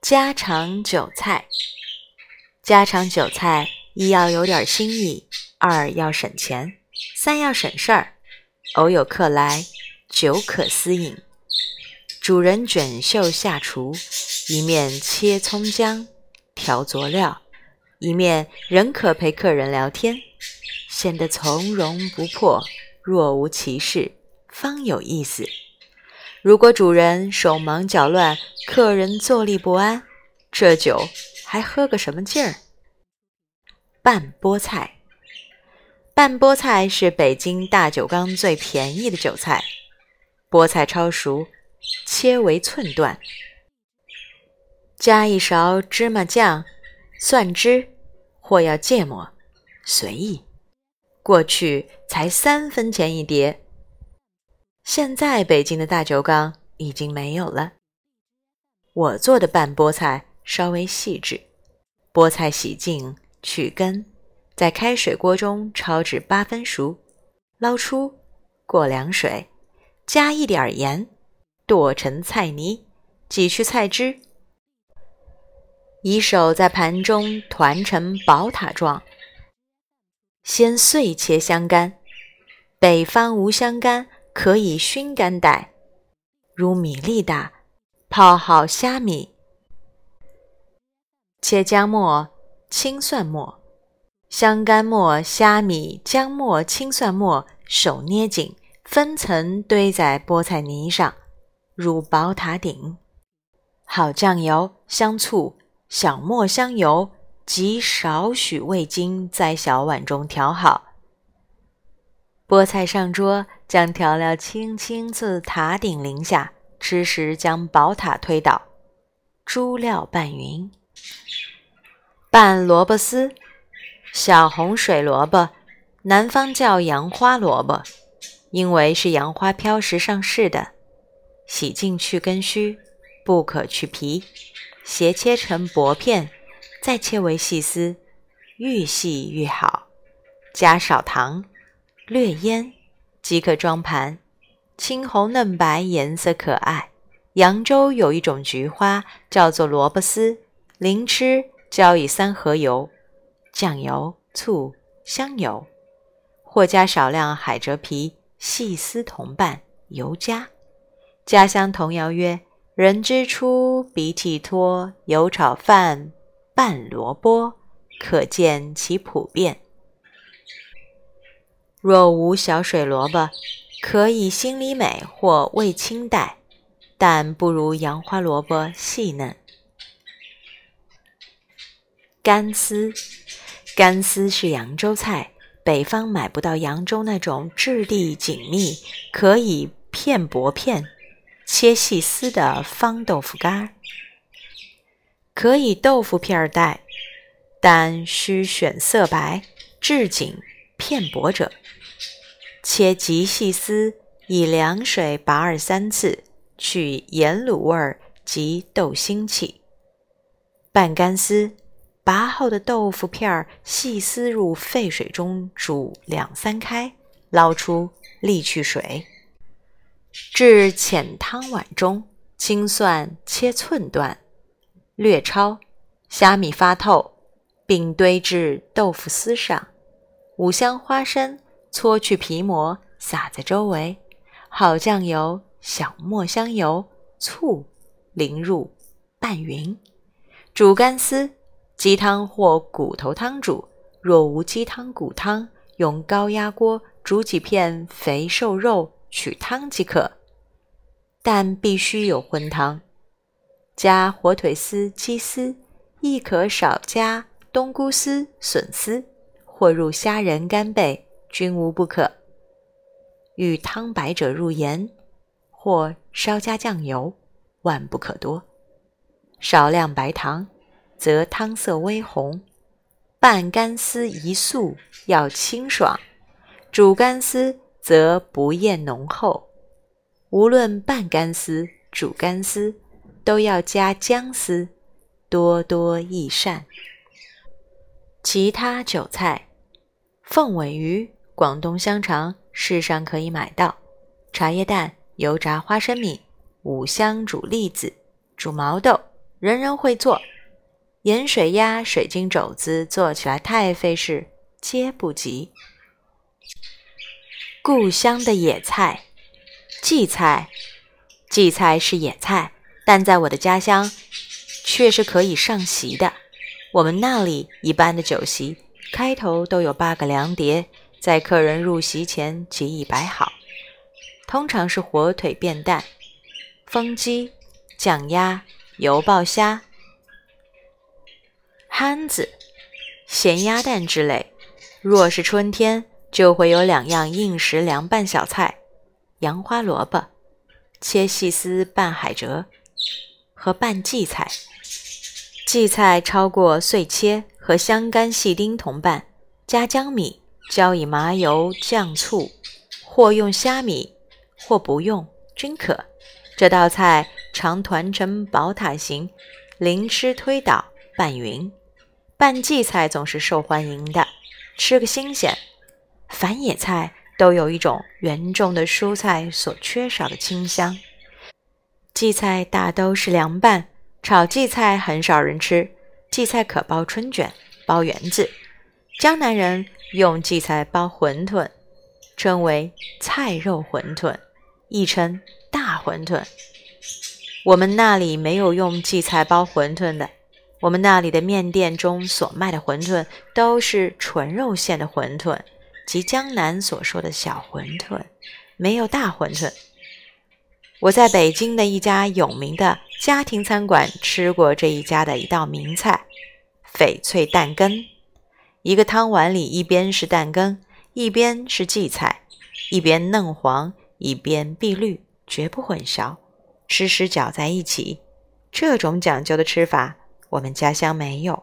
家常韭菜，家常韭菜一要有点心意，二要省钱，三要省事儿。偶有客来，酒可私饮。主人卷袖下厨，一面切葱姜、调佐料，一面仍可陪客人聊天，显得从容不迫，若无其事，方有意思。如果主人手忙脚乱，客人坐立不安，这酒还喝个什么劲儿？拌菠菜，拌菠菜是北京大酒缸最便宜的韭菜。菠菜焯熟，切为寸段，加一勺芝麻酱、蒜汁，或要芥末，随意。过去才三分钱一碟。现在北京的大酒缸已经没有了。我做的拌菠菜稍微细致，菠菜洗净去根，在开水锅中焯至八分熟，捞出，过凉水，加一点盐，剁成菜泥，挤去菜汁，以手在盘中团成宝塔状。先碎切香干，北方无香干。可以熏干带，如米粒大，泡好虾米，切姜末、青蒜末、香干末、虾米、姜末、青蒜末，手捏紧，分层堆在菠菜泥上，入宝塔顶。好酱油、香醋、小磨香油及少许味精，在小碗中调好。菠菜上桌，将调料轻轻自塔顶淋下。吃时将宝塔推倒，猪料拌匀。拌萝卜丝，小红水萝卜，南方叫杨花萝卜，因为是杨花飘时上市的。洗净去根须，不可去皮，斜切成薄片，再切为细丝，愈细愈好。加少糖。略腌即可装盘，青红嫩白，颜色可爱。扬州有一种菊花，叫做萝卜丝，临吃浇以三合油、酱油、醋、香油，或加少量海蜇皮，细丝同拌，油加。家乡童谣曰：“人之初，鼻涕脱，油炒饭，拌萝卜。”可见其普遍。若无小水萝卜，可以心里美或味清代，但不如杨花萝卜细嫩。干丝，干丝是扬州菜，北方买不到扬州那种质地紧密、可以片薄片切细丝的方豆腐干儿，可以豆腐片儿带，但需选色白、质紧。片薄者，切极细丝，以凉水拔二三次，去盐卤味儿及豆腥气。拌干丝，拔后的豆腐片儿细丝入沸水中煮两三开，捞出，沥去水，置浅汤碗中。青蒜切寸段，略焯，虾米发透，并堆至豆腐丝上。五香花生搓去皮膜，撒在周围。好酱油、小磨香油、醋淋入，拌匀。煮干丝，鸡汤或骨头汤煮。若无鸡汤、骨汤，用高压锅煮几片肥瘦肉，取汤即可。但必须有荤汤。加火腿丝、鸡丝，亦可少加冬菇丝、笋丝。或入虾仁、干贝，均无不可。欲汤白者入盐，或稍加酱油，万不可多。少量白糖，则汤色微红。拌干丝一素，要清爽；煮干丝则不厌浓厚。无论拌干丝、煮干丝，都要加姜丝，多多益善。其他韭菜。凤尾鱼、广东香肠，市上可以买到；茶叶蛋、油炸花生米、五香煮栗子，煮毛豆，人人会做。盐水鸭、水晶肘子做起来太费事，皆不及。故乡的野菜，荠菜，荠菜是野菜，但在我的家乡却是可以上席的。我们那里一般的酒席开头都有八个凉碟，在客人入席前即已摆好，通常是火腿变蛋、风鸡、酱鸭、油爆虾。憨子、咸鸭蛋之类。若是春天，就会有两样应时凉拌小菜：洋花萝卜切细丝拌海蜇和拌荠菜。荠菜超过碎切，和香干细丁同拌，加姜米，浇以麻油酱醋，或用虾米，或不用均可。这道菜常团成宝塔形，临吃推倒，拌匀。拌荠菜总是受欢迎的，吃个新鲜。凡野菜都有一种原种的蔬菜所缺少的清香。荠菜大都是凉拌，炒荠菜很少人吃。荠菜可包春卷、包圆子。江南人用荠菜包馄饨，称为菜肉馄饨，亦称大馄饨。我们那里没有用荠菜包馄饨的。我们那里的面店中所卖的馄饨都是纯肉馅的馄饨，即江南所说的小馄饨，没有大馄饨。我在北京的一家有名的家庭餐馆吃过这一家的一道名菜——翡翠蛋羹。一个汤碗里，一边是蛋羹，一边是荠菜，一边嫩黄，一边碧绿，绝不混淆，吃时搅在一起。这种讲究的吃法。我们家乡没有。